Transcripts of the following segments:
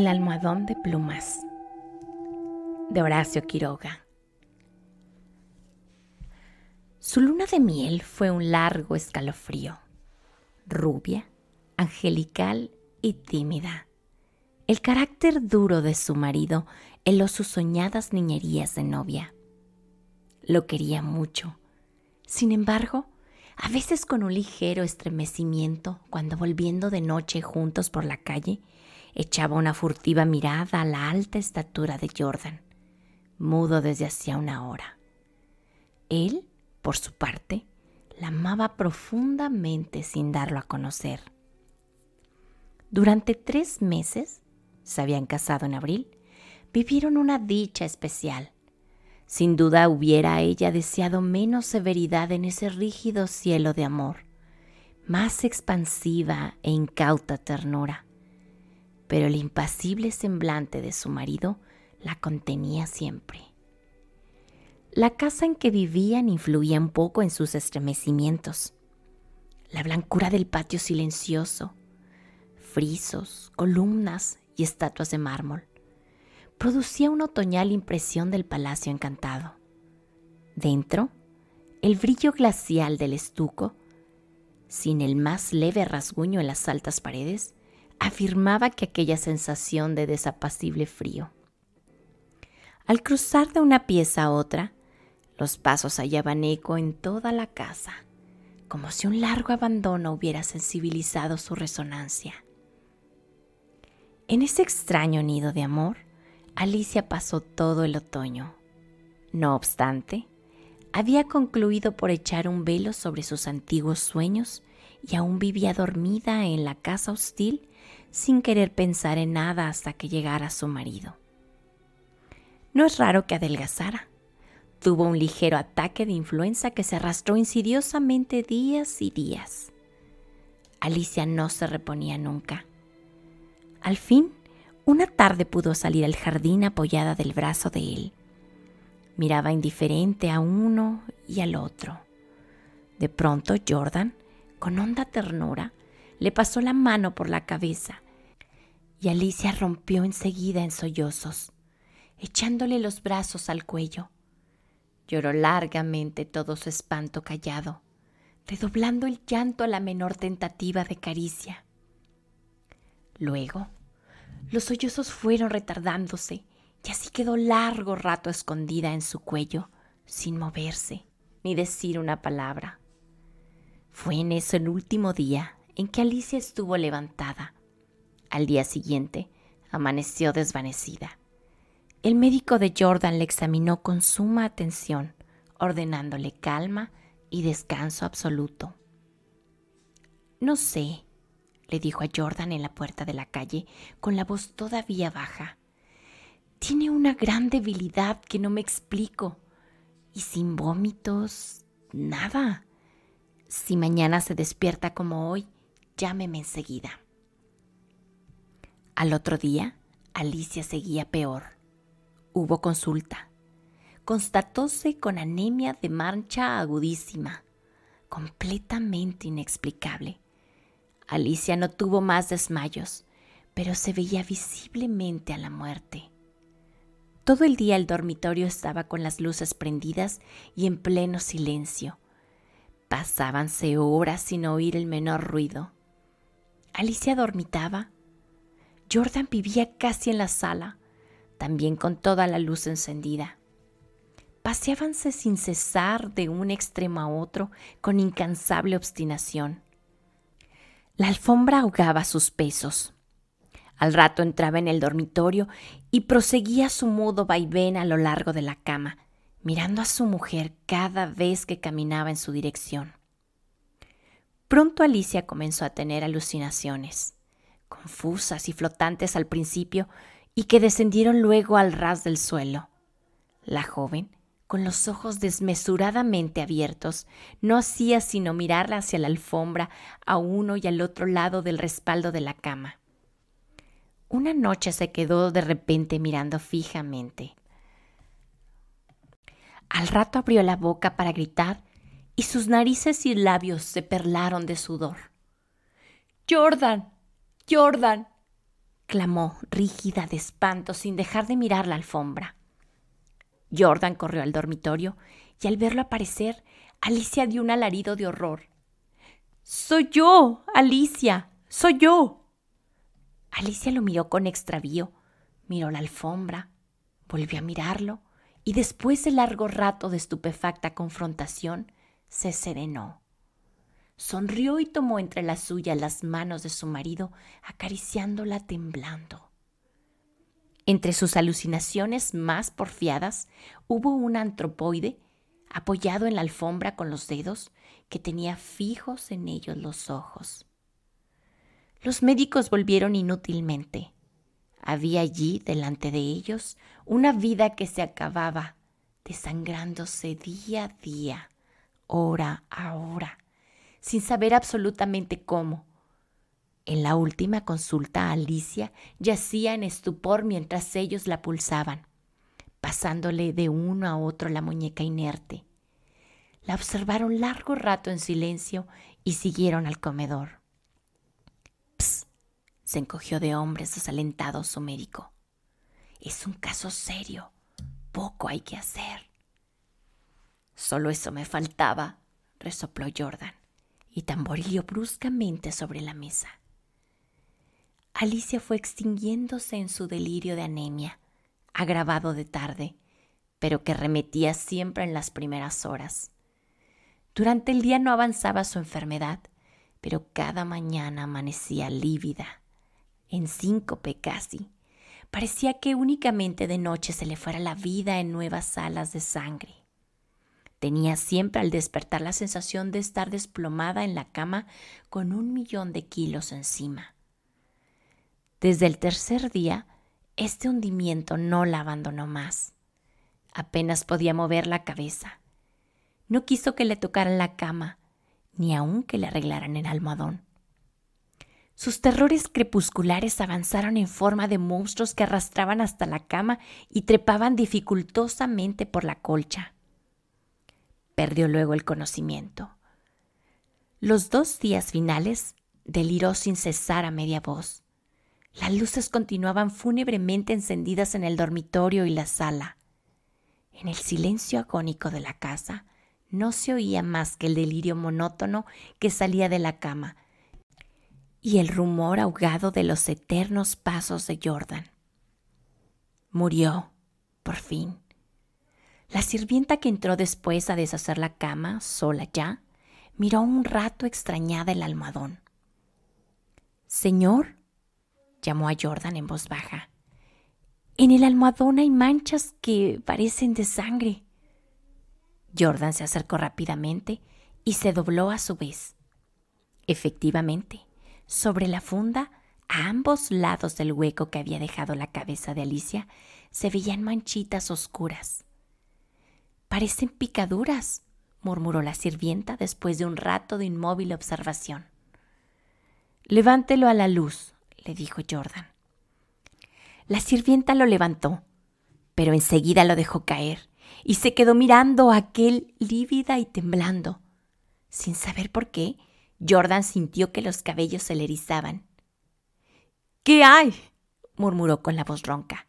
El almohadón de plumas de Horacio Quiroga. Su luna de miel fue un largo escalofrío, rubia, angelical y tímida. El carácter duro de su marido heló sus soñadas niñerías de novia. Lo quería mucho. Sin embargo, a veces con un ligero estremecimiento, cuando volviendo de noche juntos por la calle, echaba una furtiva mirada a la alta estatura de Jordan, mudo desde hacía una hora. Él, por su parte, la amaba profundamente sin darlo a conocer. Durante tres meses, se habían casado en abril, vivieron una dicha especial. Sin duda hubiera ella deseado menos severidad en ese rígido cielo de amor, más expansiva e incauta ternura pero el impasible semblante de su marido la contenía siempre. La casa en que vivían influía un poco en sus estremecimientos. La blancura del patio silencioso, frisos, columnas y estatuas de mármol, producía una otoñal impresión del palacio encantado. Dentro, el brillo glacial del estuco, sin el más leve rasguño en las altas paredes, afirmaba que aquella sensación de desapacible frío. Al cruzar de una pieza a otra, los pasos hallaban eco en toda la casa, como si un largo abandono hubiera sensibilizado su resonancia. En ese extraño nido de amor, Alicia pasó todo el otoño. No obstante, había concluido por echar un velo sobre sus antiguos sueños y aún vivía dormida en la casa hostil sin querer pensar en nada hasta que llegara su marido. No es raro que adelgazara. Tuvo un ligero ataque de influenza que se arrastró insidiosamente días y días. Alicia no se reponía nunca. Al fin, una tarde pudo salir al jardín apoyada del brazo de él. Miraba indiferente a uno y al otro. De pronto Jordan, con honda ternura, le pasó la mano por la cabeza y Alicia rompió enseguida en sollozos, echándole los brazos al cuello. Lloró largamente todo su espanto callado, redoblando el llanto a la menor tentativa de caricia. Luego, los sollozos fueron retardándose y así quedó largo rato escondida en su cuello, sin moverse ni decir una palabra. Fue en eso el último día en que Alicia estuvo levantada. Al día siguiente, amaneció desvanecida. El médico de Jordan le examinó con suma atención, ordenándole calma y descanso absoluto. No sé, le dijo a Jordan en la puerta de la calle, con la voz todavía baja. Tiene una gran debilidad que no me explico. Y sin vómitos, nada. Si mañana se despierta como hoy, llámeme enseguida. Al otro día, Alicia seguía peor. Hubo consulta. Constatóse con anemia de mancha agudísima, completamente inexplicable. Alicia no tuvo más desmayos, pero se veía visiblemente a la muerte. Todo el día el dormitorio estaba con las luces prendidas y en pleno silencio. Pasábanse horas sin oír el menor ruido. Alicia dormitaba. Jordan vivía casi en la sala, también con toda la luz encendida. Paseábanse sin cesar de un extremo a otro con incansable obstinación. La alfombra ahogaba sus pesos. Al rato entraba en el dormitorio y proseguía su mudo vaivén a lo largo de la cama, mirando a su mujer cada vez que caminaba en su dirección. Pronto Alicia comenzó a tener alucinaciones, confusas y flotantes al principio y que descendieron luego al ras del suelo. La joven, con los ojos desmesuradamente abiertos, no hacía sino mirar hacia la alfombra a uno y al otro lado del respaldo de la cama. Una noche se quedó de repente mirando fijamente. Al rato abrió la boca para gritar y sus narices y labios se perlaron de sudor. Jordan, Jordan, clamó, rígida de espanto, sin dejar de mirar la alfombra. Jordan corrió al dormitorio y al verlo aparecer, Alicia dio un alarido de horror. Soy yo, Alicia, soy yo. Alicia lo miró con extravío, miró la alfombra, volvió a mirarlo y después de largo rato de estupefacta confrontación, se serenó. Sonrió y tomó entre las suyas las manos de su marido, acariciándola temblando. Entre sus alucinaciones más porfiadas hubo un antropoide apoyado en la alfombra con los dedos que tenía fijos en ellos los ojos. Los médicos volvieron inútilmente. Había allí, delante de ellos, una vida que se acababa, desangrándose día a día, hora a hora sin saber absolutamente cómo. En la última consulta, Alicia yacía en estupor mientras ellos la pulsaban, pasándole de uno a otro la muñeca inerte. La observaron largo rato en silencio y siguieron al comedor. Psst, se encogió de hombres desalentados su médico. Es un caso serio. Poco hay que hacer. Solo eso me faltaba, resopló Jordan y tamboriló bruscamente sobre la mesa. Alicia fue extinguiéndose en su delirio de anemia, agravado de tarde, pero que remetía siempre en las primeras horas. Durante el día no avanzaba su enfermedad, pero cada mañana amanecía lívida, en síncope casi. Parecía que únicamente de noche se le fuera la vida en nuevas alas de sangre. Tenía siempre al despertar la sensación de estar desplomada en la cama con un millón de kilos encima. Desde el tercer día, este hundimiento no la abandonó más. Apenas podía mover la cabeza. No quiso que le tocaran la cama, ni aun que le arreglaran el almohadón. Sus terrores crepusculares avanzaron en forma de monstruos que arrastraban hasta la cama y trepaban dificultosamente por la colcha. Perdió luego el conocimiento. Los dos días finales deliró sin cesar a media voz. Las luces continuaban fúnebremente encendidas en el dormitorio y la sala. En el silencio agónico de la casa no se oía más que el delirio monótono que salía de la cama y el rumor ahogado de los eternos pasos de Jordan. Murió, por fin. La sirvienta que entró después a deshacer la cama, sola ya, miró un rato extrañada el almohadón. Señor, llamó a Jordan en voz baja. En el almohadón hay manchas que parecen de sangre. Jordan se acercó rápidamente y se dobló a su vez. Efectivamente, sobre la funda, a ambos lados del hueco que había dejado la cabeza de Alicia, se veían manchitas oscuras. Parecen picaduras, murmuró la sirvienta después de un rato de inmóvil observación. Levántelo a la luz, le dijo Jordan. La sirvienta lo levantó, pero enseguida lo dejó caer y se quedó mirando a aquel lívida y temblando. Sin saber por qué, Jordan sintió que los cabellos se le erizaban. ¿Qué hay? murmuró con la voz ronca.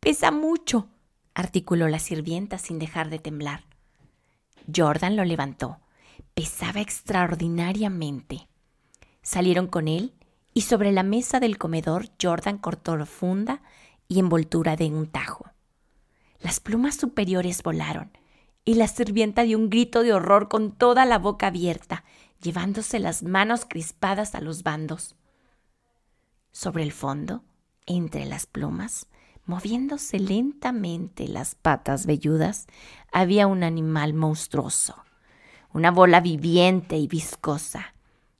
Pesa mucho, articuló la sirvienta sin dejar de temblar. Jordan lo levantó. Pesaba extraordinariamente. Salieron con él y sobre la mesa del comedor Jordan cortó funda y envoltura de un tajo. Las plumas superiores volaron y la sirvienta dio un grito de horror con toda la boca abierta, llevándose las manos crispadas a los bandos. Sobre el fondo, entre las plumas, Moviéndose lentamente las patas velludas, había un animal monstruoso, una bola viviente y viscosa.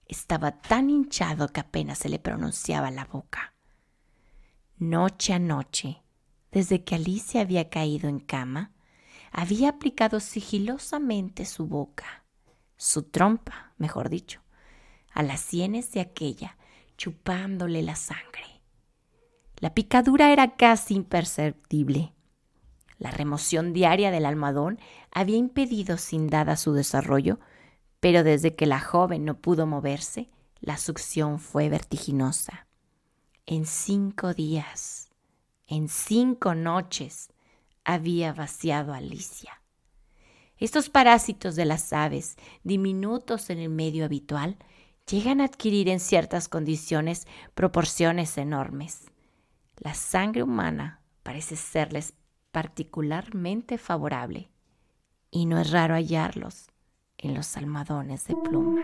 Estaba tan hinchado que apenas se le pronunciaba la boca. Noche a noche, desde que Alicia había caído en cama, había aplicado sigilosamente su boca, su trompa, mejor dicho, a las sienes de aquella, chupándole la sangre. La picadura era casi imperceptible. La remoción diaria del almohadón había impedido sin dada su desarrollo, pero desde que la joven no pudo moverse, la succión fue vertiginosa. En cinco días, en cinco noches, había vaciado a Alicia. Estos parásitos de las aves, diminutos en el medio habitual, llegan a adquirir en ciertas condiciones proporciones enormes. La sangre humana parece serles particularmente favorable y no es raro hallarlos en los almohadones de pluma.